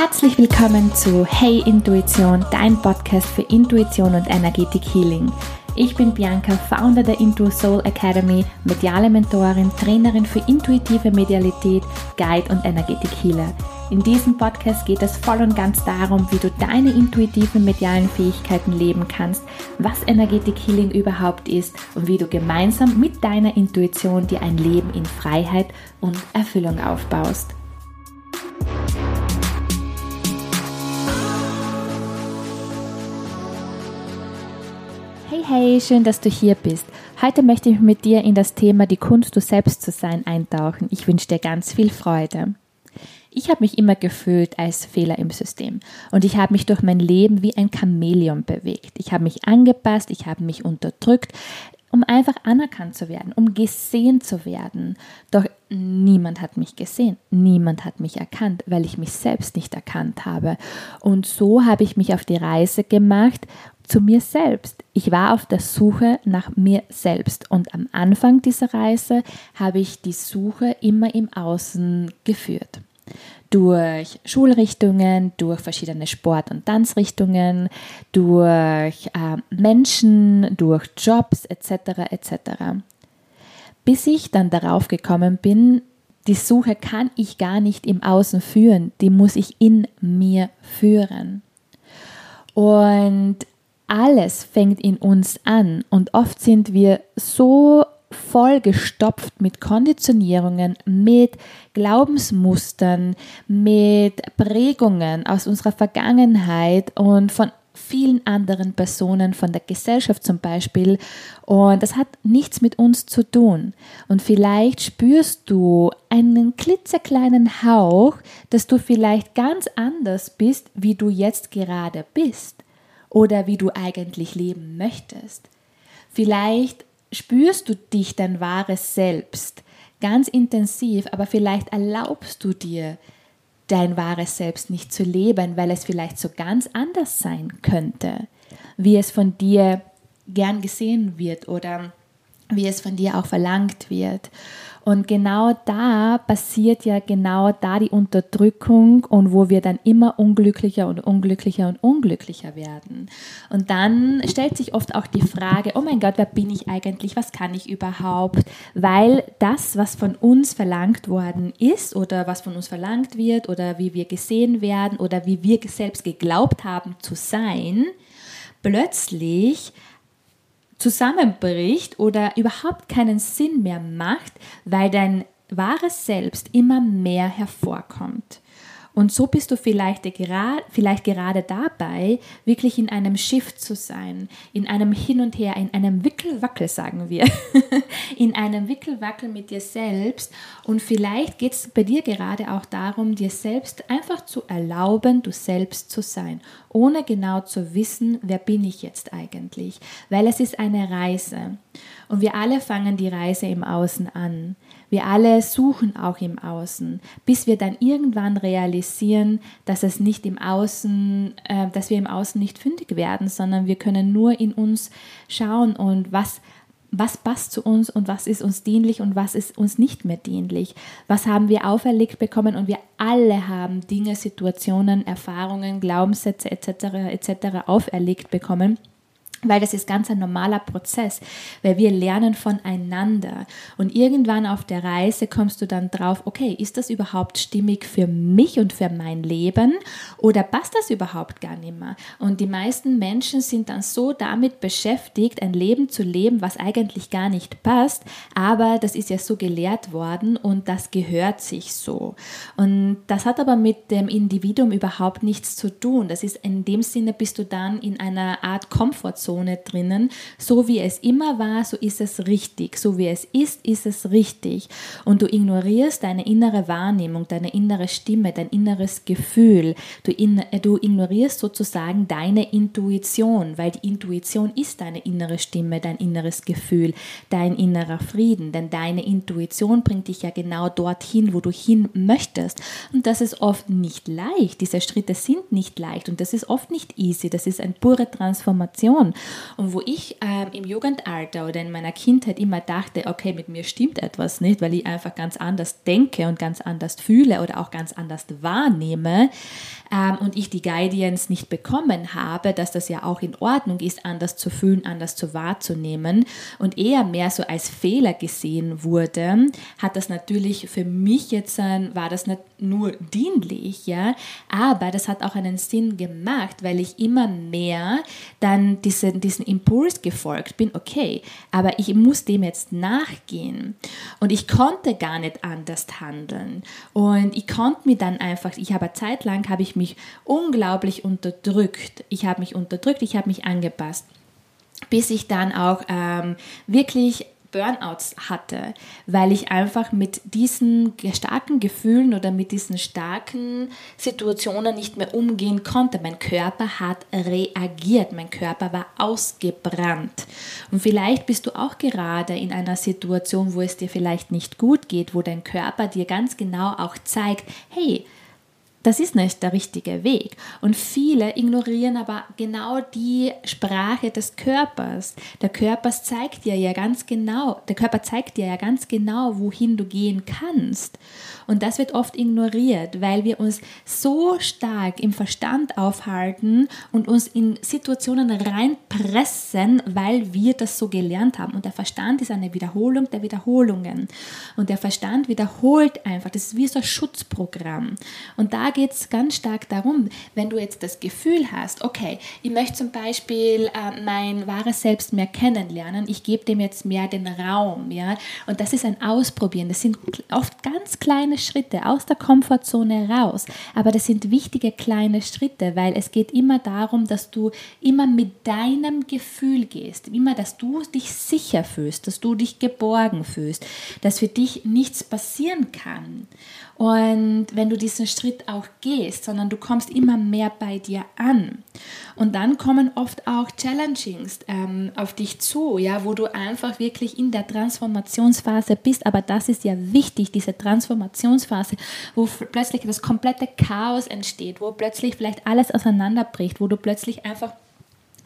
Herzlich willkommen zu Hey Intuition, dein Podcast für Intuition und Energetik Healing. Ich bin Bianca, Founder der Intu Soul Academy, mediale Mentorin, Trainerin für intuitive Medialität, Guide und Energetik Healer. In diesem Podcast geht es voll und ganz darum, wie du deine intuitiven medialen Fähigkeiten leben kannst, was Energetik Healing überhaupt ist und wie du gemeinsam mit deiner Intuition dir ein Leben in Freiheit und Erfüllung aufbaust. Hey, hey, schön, dass du hier bist. Heute möchte ich mit dir in das Thema die Kunst, du selbst zu sein, eintauchen. Ich wünsche dir ganz viel Freude. Ich habe mich immer gefühlt als Fehler im System und ich habe mich durch mein Leben wie ein Chamäleon bewegt. Ich habe mich angepasst, ich habe mich unterdrückt, um einfach anerkannt zu werden, um gesehen zu werden. Doch niemand hat mich gesehen, niemand hat mich erkannt, weil ich mich selbst nicht erkannt habe. Und so habe ich mich auf die Reise gemacht zu mir selbst. Ich war auf der Suche nach mir selbst und am Anfang dieser Reise habe ich die Suche immer im Außen geführt. Durch Schulrichtungen, durch verschiedene Sport- und Tanzrichtungen, durch äh, Menschen, durch Jobs etc. etc. Bis ich dann darauf gekommen bin, die Suche kann ich gar nicht im Außen führen, die muss ich in mir führen. Und alles fängt in uns an und oft sind wir so vollgestopft mit Konditionierungen, mit Glaubensmustern, mit Prägungen aus unserer Vergangenheit und von vielen anderen Personen, von der Gesellschaft zum Beispiel. Und das hat nichts mit uns zu tun. Und vielleicht spürst du einen klitzekleinen Hauch, dass du vielleicht ganz anders bist, wie du jetzt gerade bist oder wie du eigentlich leben möchtest. Vielleicht spürst du dich dein wahres Selbst ganz intensiv, aber vielleicht erlaubst du dir, dein wahres Selbst nicht zu leben, weil es vielleicht so ganz anders sein könnte, wie es von dir gern gesehen wird oder wie es von dir auch verlangt wird. Und genau da passiert ja genau da die Unterdrückung und wo wir dann immer unglücklicher und unglücklicher und unglücklicher werden. Und dann stellt sich oft auch die Frage, oh mein Gott, wer bin ich eigentlich? Was kann ich überhaupt? Weil das, was von uns verlangt worden ist oder was von uns verlangt wird oder wie wir gesehen werden oder wie wir selbst geglaubt haben zu sein, plötzlich zusammenbricht oder überhaupt keinen Sinn mehr macht, weil dein wahres Selbst immer mehr hervorkommt. Und so bist du vielleicht, gerade, vielleicht gerade dabei, wirklich in einem Shift zu sein, in einem Hin und Her, in einem Wickelwackel, sagen wir, in einem Wickelwackel mit dir selbst. Und vielleicht geht es bei dir gerade auch darum, dir selbst einfach zu erlauben, du selbst zu sein, ohne genau zu wissen, wer bin ich jetzt eigentlich. Weil es ist eine Reise. Und wir alle fangen die Reise im Außen an. Wir alle suchen auch im Außen, bis wir dann irgendwann realisieren, dass es nicht im Außen, äh, dass wir im Außen nicht fündig werden, sondern wir können nur in uns schauen und was was passt zu uns und was ist uns dienlich und was ist uns nicht mehr dienlich. Was haben wir auferlegt bekommen und wir alle haben Dinge, Situationen, Erfahrungen, Glaubenssätze etc. etc. auferlegt bekommen weil das ist ganz ein normaler Prozess, weil wir lernen voneinander. Und irgendwann auf der Reise kommst du dann drauf, okay, ist das überhaupt stimmig für mich und für mein Leben oder passt das überhaupt gar nicht mehr? Und die meisten Menschen sind dann so damit beschäftigt, ein Leben zu leben, was eigentlich gar nicht passt, aber das ist ja so gelehrt worden und das gehört sich so. Und das hat aber mit dem Individuum überhaupt nichts zu tun. Das ist in dem Sinne, bist du dann in einer Art Komfortzone Komfortzone drinnen. So wie es immer war, so ist es richtig. So wie es ist, ist es richtig. Und du ignorierst deine innere Wahrnehmung, deine innere Stimme, dein inneres Gefühl. Du, in, äh, du ignorierst sozusagen deine Intuition, weil die Intuition ist deine innere Stimme, dein inneres Gefühl, dein innerer Frieden. Denn deine Intuition bringt dich ja genau dorthin, wo du hin möchtest. Und das ist oft nicht leicht. Diese Schritte sind nicht leicht und das ist oft nicht easy. Das ist eine pure Transformation. Und wo ich ähm, im Jugendalter oder in meiner Kindheit immer dachte, okay, mit mir stimmt etwas nicht, weil ich einfach ganz anders denke und ganz anders fühle oder auch ganz anders wahrnehme, ähm, und ich die Guidance nicht bekommen habe, dass das ja auch in Ordnung ist, anders zu fühlen, anders zu wahrzunehmen und eher mehr so als Fehler gesehen wurde, hat das natürlich für mich jetzt, war das nicht nur dienlich, ja, aber das hat auch einen Sinn gemacht, weil ich immer mehr dann diesen, diesen Impuls gefolgt bin, okay, aber ich muss dem jetzt nachgehen. Und ich konnte gar nicht anders handeln. Und ich konnte mir dann einfach, ich habe zeitlang, habe ich mich unglaublich unterdrückt, ich habe mich unterdrückt, ich habe mich angepasst bis ich dann auch ähm, wirklich Burnouts hatte, weil ich einfach mit diesen starken Gefühlen oder mit diesen starken Situationen nicht mehr umgehen konnte. Mein Körper hat reagiert, mein Körper war ausgebrannt. Und vielleicht bist du auch gerade in einer Situation, wo es dir vielleicht nicht gut geht, wo dein Körper dir ganz genau auch zeigt, hey, das ist nicht der richtige Weg. Und viele ignorieren aber genau die Sprache des Körpers. Der Körper zeigt dir ja ganz genau, der Körper zeigt dir ja ganz genau, wohin du gehen kannst. Und das wird oft ignoriert, weil wir uns so stark im Verstand aufhalten und uns in Situationen reinpressen, weil wir das so gelernt haben. Und der Verstand ist eine Wiederholung der Wiederholungen. Und der Verstand wiederholt einfach. Das ist wie so ein Schutzprogramm. Und da geht es ganz stark darum, wenn du jetzt das Gefühl hast, okay, ich möchte zum Beispiel äh, mein wahres Selbst mehr kennenlernen, ich gebe dem jetzt mehr den Raum, ja, und das ist ein Ausprobieren. Das sind oft ganz kleine Schritte aus der Komfortzone raus, aber das sind wichtige kleine Schritte, weil es geht immer darum, dass du immer mit deinem Gefühl gehst, immer, dass du dich sicher fühlst, dass du dich geborgen fühlst, dass für dich nichts passieren kann. Und wenn du diesen Schritt auch gehst, sondern du kommst immer mehr bei dir an. Und dann kommen oft auch Challengings ähm, auf dich zu, ja, wo du einfach wirklich in der Transformationsphase bist. Aber das ist ja wichtig, diese Transformationsphase, wo plötzlich das komplette Chaos entsteht, wo plötzlich vielleicht alles auseinanderbricht, wo du plötzlich einfach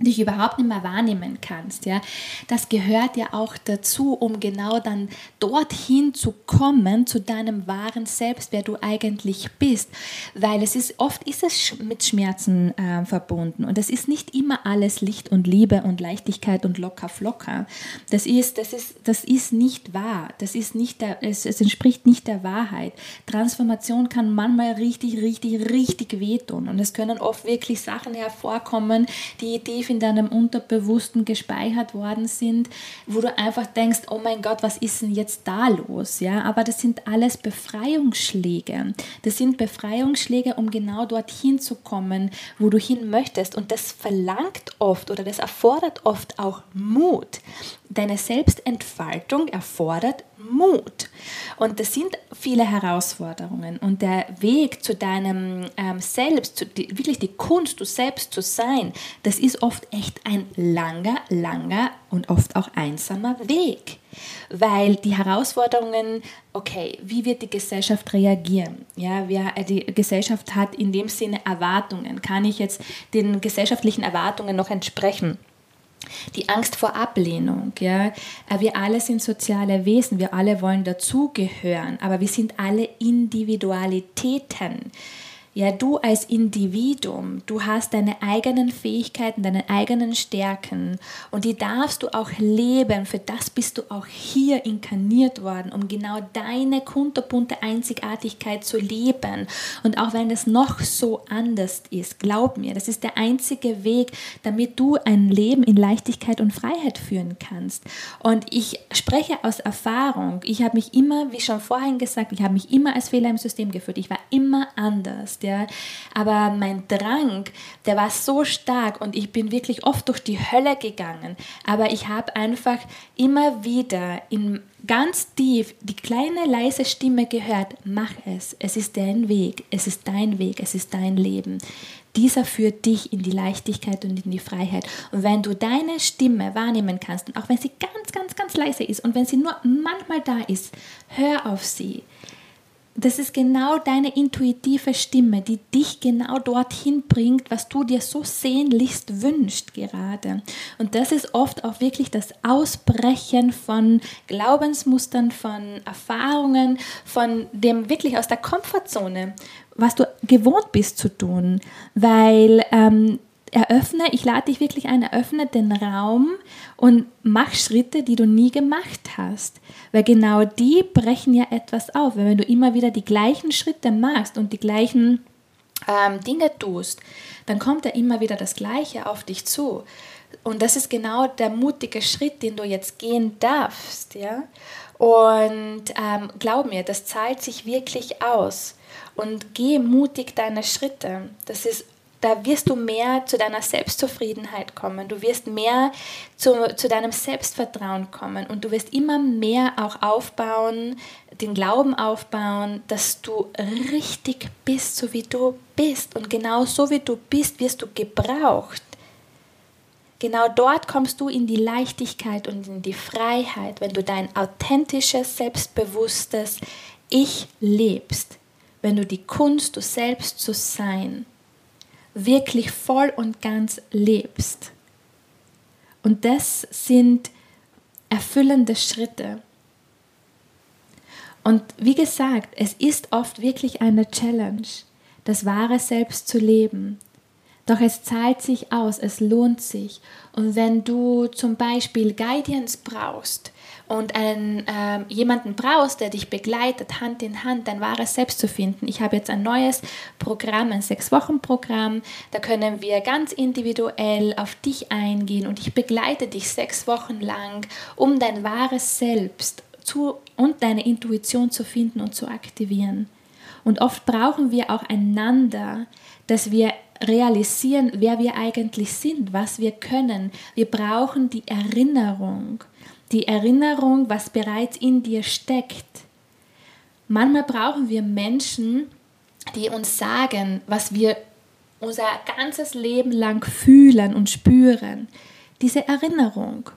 dich überhaupt nicht mehr wahrnehmen kannst, ja, das gehört ja auch dazu, um genau dann dorthin zu kommen zu deinem wahren Selbst, wer du eigentlich bist, weil es ist oft ist es mit Schmerzen äh, verbunden und es ist nicht immer alles Licht und Liebe und Leichtigkeit und locker flocker. Das ist das ist das ist nicht wahr. Das ist nicht der, es, es entspricht nicht der Wahrheit. Transformation kann manchmal richtig richtig richtig wehtun und es können oft wirklich Sachen hervorkommen, die tief in deinem Unterbewussten gespeichert worden sind, wo du einfach denkst, oh mein Gott, was ist denn jetzt da los? Ja, aber das sind alles Befreiungsschläge. Das sind Befreiungsschläge, um genau dorthin zu kommen, wo du hin möchtest. Und das verlangt oft oder das erfordert oft auch Mut. Deine Selbstentfaltung erfordert Mut. Und das sind viele Herausforderungen. Und der Weg zu deinem ähm, Selbst, zu, die, wirklich die Kunst, du selbst zu sein, das ist oft echt ein langer, langer und oft auch einsamer Weg. Weil die Herausforderungen, okay, wie wird die Gesellschaft reagieren? Ja, wer, äh, die Gesellschaft hat in dem Sinne Erwartungen. Kann ich jetzt den gesellschaftlichen Erwartungen noch entsprechen? Die Angst vor Ablehnung. Ja? Äh, wir alle sind soziale Wesen, wir alle wollen dazugehören, aber wir sind alle Individualitäten. Ja, du als Individuum, du hast deine eigenen Fähigkeiten, deine eigenen Stärken und die darfst du auch leben. Für das bist du auch hier inkarniert worden, um genau deine kunterbunte Einzigartigkeit zu leben. Und auch wenn es noch so anders ist, glaub mir, das ist der einzige Weg, damit du ein Leben in Leichtigkeit und Freiheit führen kannst. Und ich spreche aus Erfahrung. Ich habe mich immer, wie schon vorhin gesagt, ich habe mich immer als Fehler im System geführt. Ich war immer anders ja. Aber mein Drang, der war so stark und ich bin wirklich oft durch die Hölle gegangen. Aber ich habe einfach immer wieder in ganz tief die kleine leise Stimme gehört, mach es, es ist dein Weg, es ist dein Weg, es ist dein Leben. Dieser führt dich in die Leichtigkeit und in die Freiheit. Und wenn du deine Stimme wahrnehmen kannst, auch wenn sie ganz, ganz, ganz leise ist und wenn sie nur manchmal da ist, hör auf sie das ist genau deine intuitive Stimme, die dich genau dorthin bringt, was du dir so sehnlichst wünscht gerade. Und das ist oft auch wirklich das Ausbrechen von Glaubensmustern, von Erfahrungen, von dem wirklich aus der Komfortzone, was du gewohnt bist zu tun. Weil ähm, eröffne, ich lade dich wirklich ein, eröffne den Raum und mach Schritte, die du nie gemacht hast. Weil genau die brechen ja etwas auf. Wenn du immer wieder die gleichen Schritte machst und die gleichen ähm, Dinge tust, dann kommt ja immer wieder das Gleiche auf dich zu. Und das ist genau der mutige Schritt, den du jetzt gehen darfst. Ja? Und ähm, glaub mir, das zahlt sich wirklich aus. Und geh mutig deine Schritte. Das ist da wirst du mehr zu deiner Selbstzufriedenheit kommen, du wirst mehr zu, zu deinem Selbstvertrauen kommen und du wirst immer mehr auch aufbauen, den Glauben aufbauen, dass du richtig bist, so wie du bist. Und genau so wie du bist, wirst du gebraucht. Genau dort kommst du in die Leichtigkeit und in die Freiheit, wenn du dein authentisches, selbstbewusstes Ich lebst, wenn du die Kunst, du selbst zu sein, wirklich voll und ganz lebst. Und das sind erfüllende Schritte. Und wie gesagt, es ist oft wirklich eine Challenge, das wahre Selbst zu leben. Doch es zahlt sich aus, es lohnt sich. Und wenn du zum Beispiel Guidance brauchst, und einen, äh, jemanden brauchst, der dich begleitet, Hand in Hand, dein wahres Selbst zu finden. Ich habe jetzt ein neues Programm, ein Sechs-Wochen-Programm. Da können wir ganz individuell auf dich eingehen und ich begleite dich sechs Wochen lang, um dein wahres Selbst zu, und deine Intuition zu finden und zu aktivieren. Und oft brauchen wir auch einander, dass wir realisieren, wer wir eigentlich sind, was wir können. Wir brauchen die Erinnerung die Erinnerung, was bereits in dir steckt. Manchmal brauchen wir Menschen, die uns sagen, was wir unser ganzes Leben lang fühlen und spüren. Diese Erinnerung.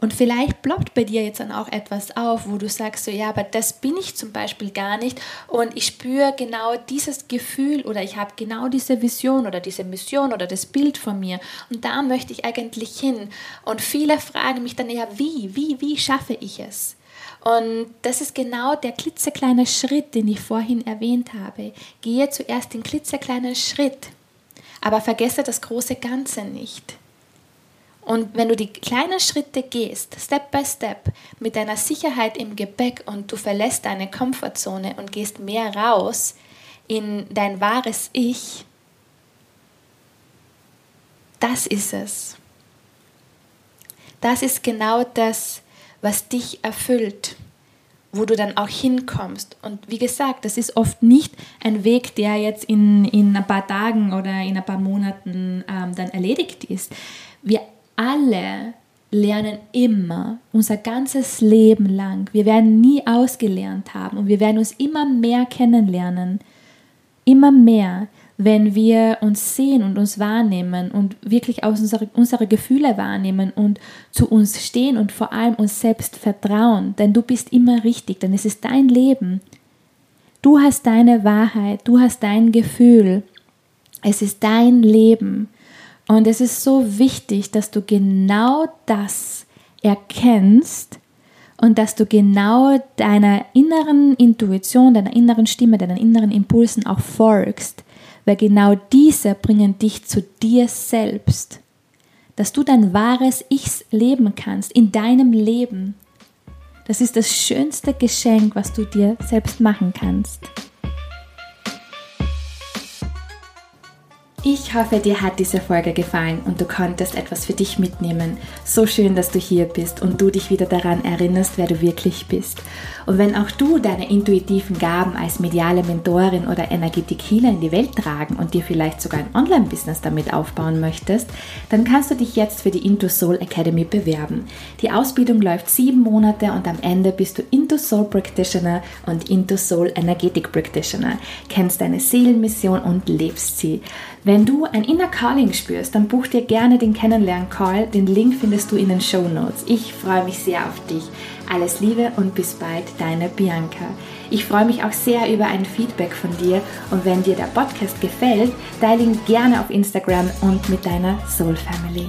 Und vielleicht ploppt bei dir jetzt dann auch etwas auf, wo du sagst, so ja, aber das bin ich zum Beispiel gar nicht und ich spüre genau dieses Gefühl oder ich habe genau diese Vision oder diese Mission oder das Bild von mir und da möchte ich eigentlich hin. Und viele fragen mich dann ja, wie, wie, wie schaffe ich es? Und das ist genau der klitzekleine Schritt, den ich vorhin erwähnt habe. Gehe zuerst den klitzekleinen Schritt, aber vergesse das große Ganze nicht. Und wenn du die kleinen Schritte gehst, Step by Step, mit deiner Sicherheit im Gepäck und du verlässt deine Komfortzone und gehst mehr raus in dein wahres Ich, das ist es. Das ist genau das, was dich erfüllt, wo du dann auch hinkommst. Und wie gesagt, das ist oft nicht ein Weg, der jetzt in, in ein paar Tagen oder in ein paar Monaten ähm, dann erledigt ist. Wir alle lernen immer, unser ganzes Leben lang. Wir werden nie ausgelernt haben und wir werden uns immer mehr kennenlernen. Immer mehr, wenn wir uns sehen und uns wahrnehmen und wirklich aus unsere, unsere Gefühle wahrnehmen und zu uns stehen und vor allem uns selbst vertrauen. Denn du bist immer richtig, denn es ist dein Leben. Du hast deine Wahrheit, du hast dein Gefühl. Es ist dein Leben. Und es ist so wichtig, dass du genau das erkennst und dass du genau deiner inneren Intuition, deiner inneren Stimme, deinen inneren Impulsen auch folgst, weil genau diese bringen dich zu dir selbst. Dass du dein wahres Ich leben kannst in deinem Leben. Das ist das schönste Geschenk, was du dir selbst machen kannst. Ich hoffe, dir hat diese Folge gefallen und du konntest etwas für dich mitnehmen. So schön, dass du hier bist und du dich wieder daran erinnerst, wer du wirklich bist. Und wenn auch du deine intuitiven Gaben als mediale Mentorin oder Energetik Healer in die Welt tragen und dir vielleicht sogar ein Online-Business damit aufbauen möchtest, dann kannst du dich jetzt für die Into Soul Academy bewerben. Die Ausbildung läuft sieben Monate und am Ende bist du Into Soul Practitioner und Into Soul Energetic Practitioner, kennst deine Seelenmission und lebst sie. Wenn du ein Inner Calling spürst, dann buch dir gerne den Kennenlern-Call. Den Link findest du in den Show Notes. Ich freue mich sehr auf dich. Alles Liebe und bis bald, deine Bianca. Ich freue mich auch sehr über ein Feedback von dir und wenn dir der Podcast gefällt, teile ihn gerne auf Instagram und mit deiner Soul Family.